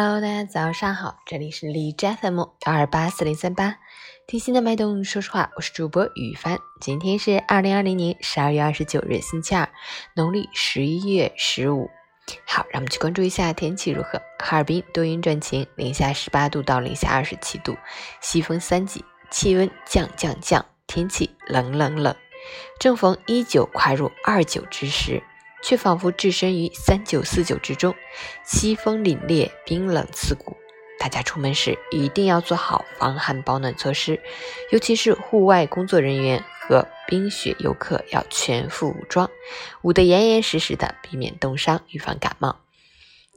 Hello，大家早上好，这里是李斋 FM 幺二八四零三八，听心的脉动，说实话，我是主播雨帆。今天是二零二零年十二月二十九日，星期二，农历十一月十五。好，让我们去关注一下天气如何。哈尔滨多云转晴，零下十八度到零下二十七度，西风三级，气温降降降，天气冷冷冷。正逢一九跨入二九之时。却仿佛置身于三九四九之中，西风凛冽，冰冷刺骨。大家出门时一定要做好防寒保暖措施，尤其是户外工作人员和冰雪游客要全副武装，捂得严严实实的，避免冻伤，预防感冒。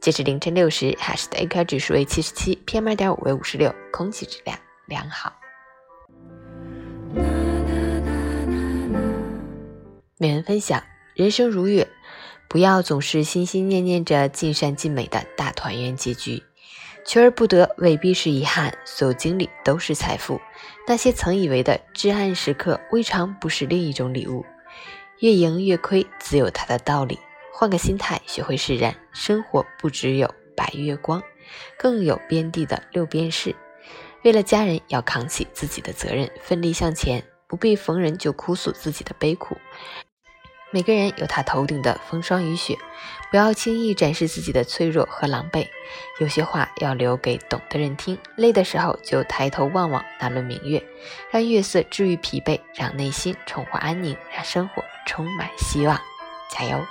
截至凌晨六时，海市的 AQI 指数为七十七，PM 二点五为五十六，空气质量良好。每人分享：人生如月。不要总是心心念念着尽善尽美的大团圆结局，求而不得未必是遗憾，所有经历都是财富。那些曾以为的至暗时刻，未尝不是另一种礼物。越赢越亏，自有它的道理。换个心态，学会释然，生活不只有白月光，更有边地的六便士。为了家人，要扛起自己的责任，奋力向前，不必逢人就哭诉自己的悲苦。每个人有他头顶的风霜雨雪，不要轻易展示自己的脆弱和狼狈。有些话要留给懂的人听。累的时候就抬头望望那轮明月，让月色治愈疲惫，让内心重获安宁，让生活充满希望。加油！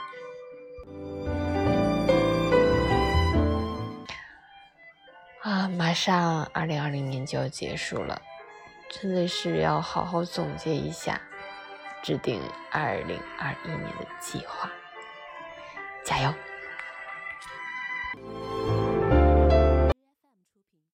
啊，马上二零二零年就要结束了，真的是要好好总结一下。制定二零二一年的计划，加油！